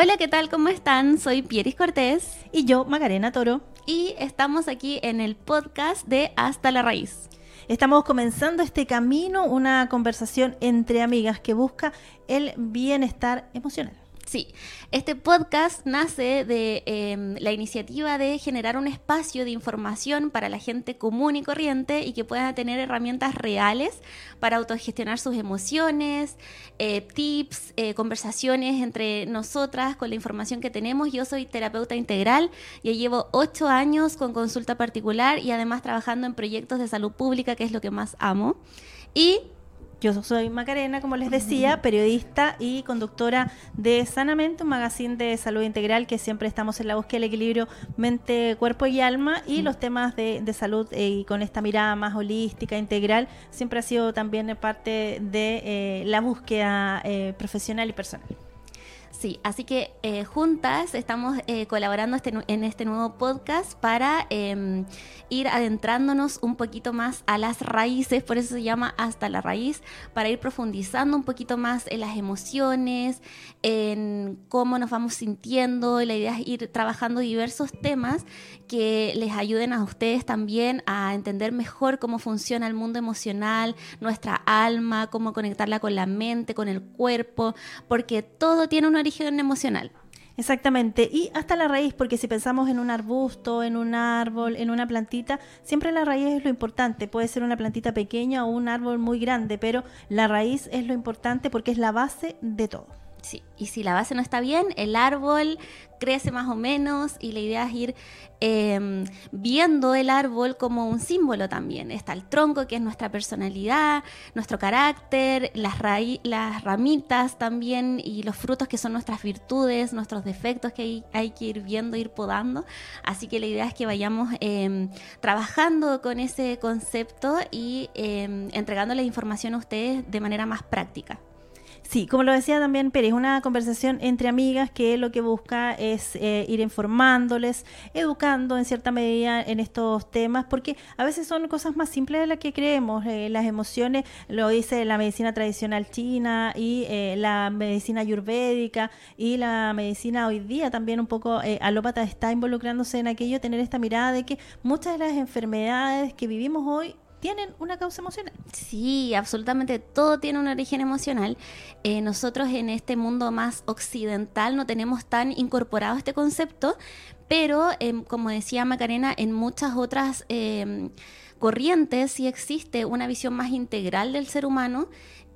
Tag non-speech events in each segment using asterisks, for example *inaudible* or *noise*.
Hola, ¿qué tal? ¿Cómo están? Soy Pieris Cortés. Y yo, Macarena Toro. Y estamos aquí en el podcast de Hasta la Raíz. Estamos comenzando este camino, una conversación entre amigas que busca el bienestar emocional. Sí, este podcast nace de em, la iniciativa de generar un espacio de información para la gente común y corriente y que pueda tener herramientas reales para autogestionar sus emociones, eh, tips, eh, conversaciones entre nosotras con la información que tenemos. Yo soy terapeuta integral, ya llevo ocho años con consulta particular y además trabajando en proyectos de salud pública, que es lo que más amo. Y yo soy Macarena, como les decía, periodista y conductora de Sanamente, un magazine de salud integral que siempre estamos en la búsqueda del equilibrio mente, cuerpo y alma y los temas de, salud eh, y con esta mirada más holística, integral, siempre ha sido también parte de eh, la búsqueda eh, profesional y personal. Sí, así que eh, juntas estamos eh, colaborando este, en este nuevo podcast para em, ir adentrándonos un poquito más a las raíces, por eso se llama Hasta la Raíz, para ir profundizando un poquito más en las emociones, en cómo nos vamos sintiendo. La idea es ir trabajando diversos temas que les ayuden a ustedes también a entender mejor cómo funciona el mundo emocional, nuestra alma, cómo conectarla con la mente, con el cuerpo, porque todo tiene una emocional. Exactamente, y hasta la raíz, porque si pensamos en un arbusto, en un árbol, en una plantita, siempre la raíz es lo importante. Puede ser una plantita pequeña o un árbol muy grande, pero la raíz es lo importante porque es la base de todo. Y si la base no está bien, el árbol crece más o menos y la idea es ir em, viendo el árbol como un símbolo también. Está el tronco, que es nuestra personalidad, nuestro carácter, las, las ramitas también y los frutos que son nuestras virtudes, nuestros defectos que hay, hay que ir viendo, ir podando. Así que la idea es que vayamos em, trabajando con ese concepto y em, entregando la información a ustedes de manera más práctica. Sí, como lo decía también Pérez, una conversación entre amigas que lo que busca es eh, ir informándoles, educando en cierta medida en estos temas, porque a veces son cosas más simples de las que creemos. Eh, las emociones, lo dice la medicina tradicional china y eh, la medicina ayurvédica y la medicina hoy día también un poco alópata está involucrándose en aquello, tener esta mirada de que muchas de las enfermedades que vivimos hoy tienen una causa emocional. Sí, absolutamente todo tiene un origen emocional. Eh, nosotros en este mundo más occidental no tenemos tan incorporado este concepto, pero em, como decía Macarena, en muchas otras em, corrientes sí existe una visión más integral del ser humano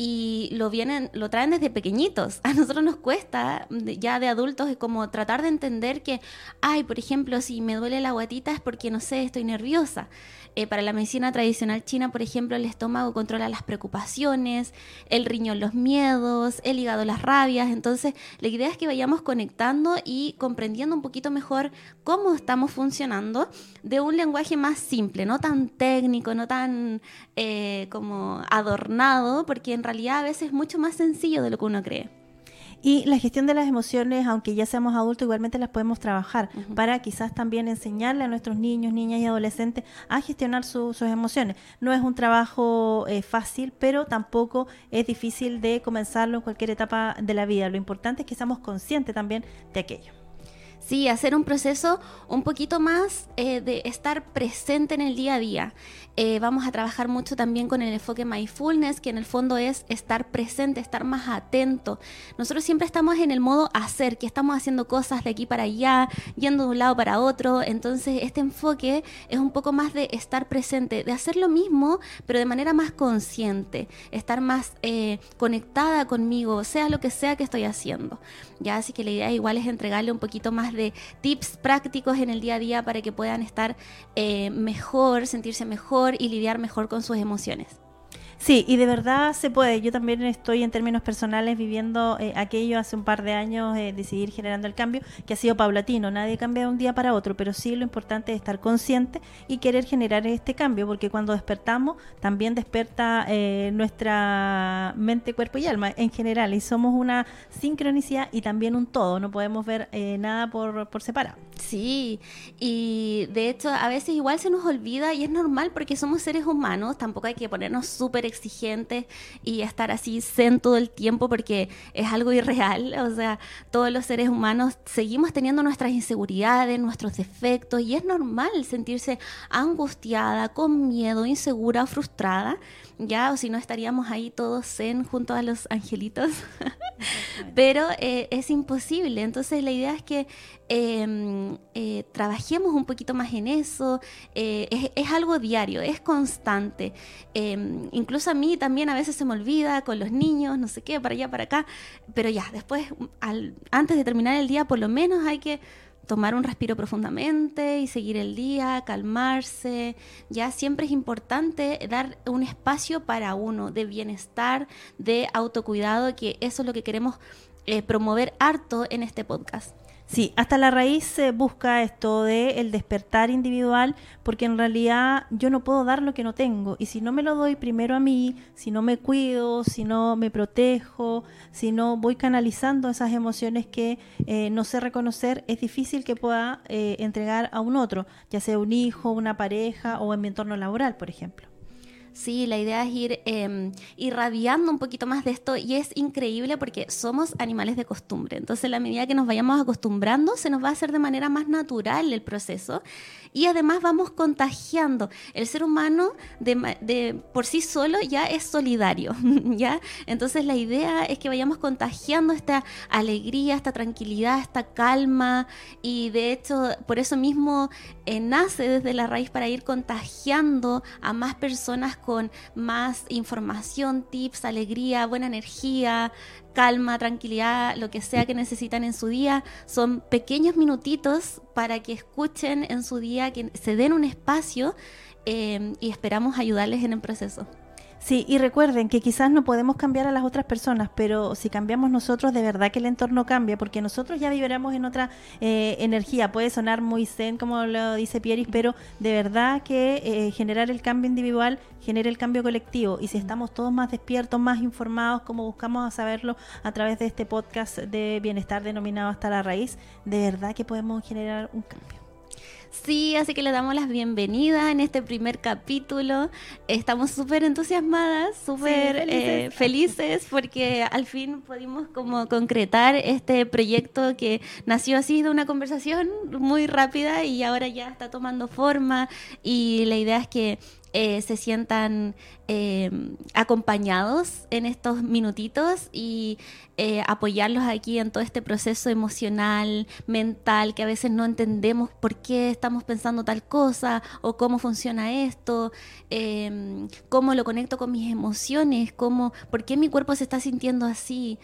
y lo vienen, lo traen desde pequeñitos. *laughs* A nosotros nos cuesta, ya de adultos, es como tratar de entender que, ay, por ejemplo, si me duele la guatita es porque, no sé, estoy nerviosa. Eh, para la medicina tradicional china, por ejemplo, el estómago controla las preocupaciones, el riñón los miedos, el hígado las rabias. Entonces, la idea es que vayamos conectando y comprendiendo un poquito mejor cómo estamos funcionando de un lenguaje más simple, no tan técnico, no tan eh, como adornado, porque en realidad a veces es mucho más sencillo de lo que uno cree. Y la gestión de las emociones, aunque ya seamos adultos, igualmente las podemos trabajar para quizás también enseñarle a nuestros niños, niñas y adolescentes a gestionar sus emociones. No es un trabajo eh, fácil, pero tampoco es difícil de comenzarlo en cualquier etapa de la vida. Lo importante es que seamos conscientes también de aquello. Sí, hacer un proceso un poquito más eh, de estar presente en el día a día. Eh, vamos a trabajar mucho también con el enfoque mindfulness, que en el fondo es estar presente, estar más atento. Nosotros siempre estamos en el modo hacer, que estamos haciendo cosas de aquí para allá, yendo de un lado para otro. Entonces, este enfoque es un poco más de estar presente, de hacer lo mismo, pero de manera más consciente, estar más eh, conectada conmigo, sea lo que sea que estoy haciendo. Ya, así que la idea igual es entregarle un poquito más tips prácticos en el día a día para que puedan estar eh, mejor, sentirse mejor y lidiar mejor con sus emociones. Sí, y de verdad se puede. Yo también estoy en términos personales viviendo eh, aquello hace un par de años, eh, de seguir generando el cambio, que ha sido paulatino. Nadie cambia de un día para otro, pero sí lo importante es estar consciente y querer generar este cambio, porque cuando despertamos también desperta eh, nuestra mente, cuerpo y alma en general, y somos una sincronicidad y también un todo. No podemos ver nada por, por separado. Sí, y de hecho a veces igual se nos olvida y es normal porque somos seres humanos, tampoco hay que ponernos súper exigentes y estar así zen todo el tiempo porque es algo irreal. *laughs* O sea, todos los seres humanos seguimos teniendo nuestras inseguridades, nuestros defectos y es normal sentirse angustiada, con miedo, insegura frustrada ya, o si no estaríamos ahí todos zen junto a los angelitos, *laughs* pero eh, es imposible. Entonces la idea es que em, eh, trabajemos un poquito más en eso, eh, es, algo diario, es constante. Em, incluso a mí también a veces se me olvida con los niños, no sé qué, para allá, para acá, pero ya, después, antes de terminar el día, por lo menos hay que tomar un respiro profundamente y seguir el día, calmarse. Ya siempre es importante dar un espacio para uno de bienestar, de autocuidado, que eso es lo que queremos eh, promover harto en este podcast. Sí, hasta la raíz se busca esto de el despertar individual, porque en realidad yo no puedo dar lo que no tengo. Y si no me lo doy primero a mí, si no me cuido, si no me protejo, si no voy canalizando esas emociones que eh, no sé reconocer, es difícil que pueda eh, entregar a un otro, ya sea un hijo, una pareja o en mi entorno laboral, por ejemplo. Sí, la idea es ir em, irradiando un poquito más de esto y es increíble porque somos animales de costumbre. Entonces, la medida que nos vayamos acostumbrando, se nos va a hacer de manera más natural el proceso y además vamos contagiando. El ser humano de, por sí solo ya es solidario, *laughs* ¿ya? Entonces, la idea es que vayamos contagiando esta alegría, esta tranquilidad, esta calma y de hecho, por eso mismo eh, nace desde la raíz para ir contagiando a más personas más información, tips, alegría, buena energía, calma, tranquilidad, lo que sea que necesitan en su día. Son pequeños minutitos para que escuchen en su día, que se den un espacio eh, y esperamos ayudarles en el proceso. Sí, y recuerden que quizás no podemos cambiar a las otras personas, pero si cambiamos nosotros, de verdad que el entorno cambia, porque nosotros ya viviremos en otra eh, energía. Puede sonar muy zen, como lo dice Pieris, pero de verdad que eh, generar el cambio individual genera el cambio colectivo. Y si estamos todos más despiertos, más informados, como buscamos saberlo a través de este podcast de bienestar denominado Hasta la Raíz, de verdad que podemos generar un cambio. Sí, así que le damos las bienvenidas en este primer capítulo. Estamos súper entusiasmadas, súper eh, felices. porque al fin pudimos como concretar este proyecto que nació así de una conversación muy rápida y ahora ya está tomando forma y la idea es que eh, se sientan eh, acompañados en estos minutitos y eh, apoyarlos aquí en todo este proceso emocional, mental, que a veces no entendemos por qué estamos pensando tal cosa o cómo funciona esto, em, cómo lo conecto con mis emociones, cómo, por qué mi cuerpo se está sintiendo así,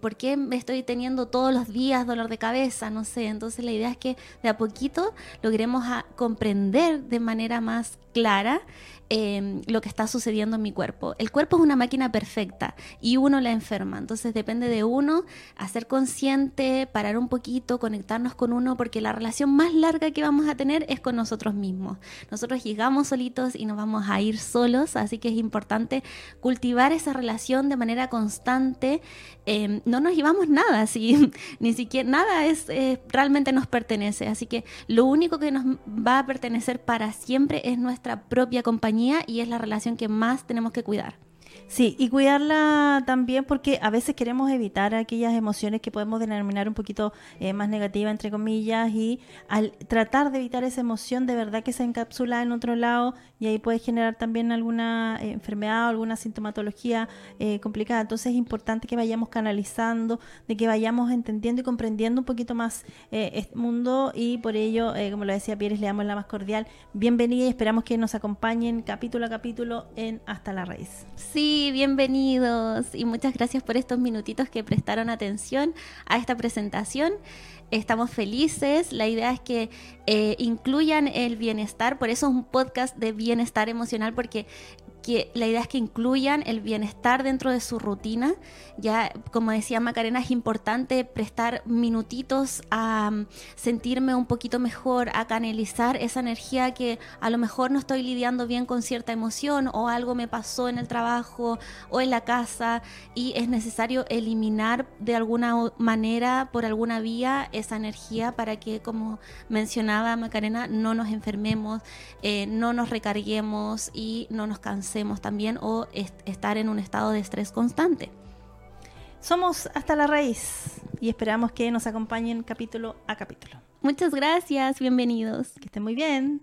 por qué me estoy teniendo todos los días dolor de cabeza, no sé. Entonces la idea es que de a poquito logremos comprender de manera más clara Em, lo que está sucediendo en mi cuerpo. El cuerpo es una máquina perfecta y uno la enferma, entonces depende de uno hacer consciente, parar un poquito, conectarnos con uno, porque la relación más larga que vamos a tener es con nosotros mismos. Nosotros llegamos solitos y nos vamos a ir solos, así que es importante cultivar esa relación de manera constante. Em, no nos llevamos nada, *laughs* si ni siquiera nada es eh, realmente nos pertenece, así que lo único que nos va a pertenecer para siempre es nuestra propia compañía y es la relación que más tenemos que cuidar. Sí, y cuidarla también porque a veces queremos evitar aquellas emociones que podemos denominar un poquito eh, más negativa, entre comillas, y al tratar de evitar esa emoción, de verdad que se encapsula en otro lado y ahí puede generar también alguna eh, enfermedad o alguna sintomatología eh, complicada. Entonces es importante que vayamos canalizando, de que vayamos entendiendo y comprendiendo un poquito más este mundo y por ello, como lo decía Pierre, le damos la más cordial bienvenida y esperamos que nos acompañen capítulo a capítulo en Hasta la Raíz. Sí, bienvenidos. Y muchas gracias por estos minutitos que prestaron atención a esta presentación. Estamos felices, la idea es que eh, incluyan el bienestar, por eso es un podcast de bienestar emocional, porque que la idea es que incluyan el bienestar dentro de su rutina. Ya, como decía Macarena, es importante prestar minutitos a mm, sentirme un poquito mejor, a canalizar esa energía que a lo mejor no estoy lidiando bien con cierta emoción o algo me pasó en el trabajo o en la casa y es necesario eliminar de alguna manera, por alguna vía, esa energía para que, como mencionaba Macarena, no nos enfermemos, eh, no nos recarguemos y no nos cansemos hacemos también o estar en un estado de estrés constante. Somos hasta la raíz y esperamos que nos acompañen capítulo a capítulo. Muchas gracias, bienvenidos. Que estén muy bien.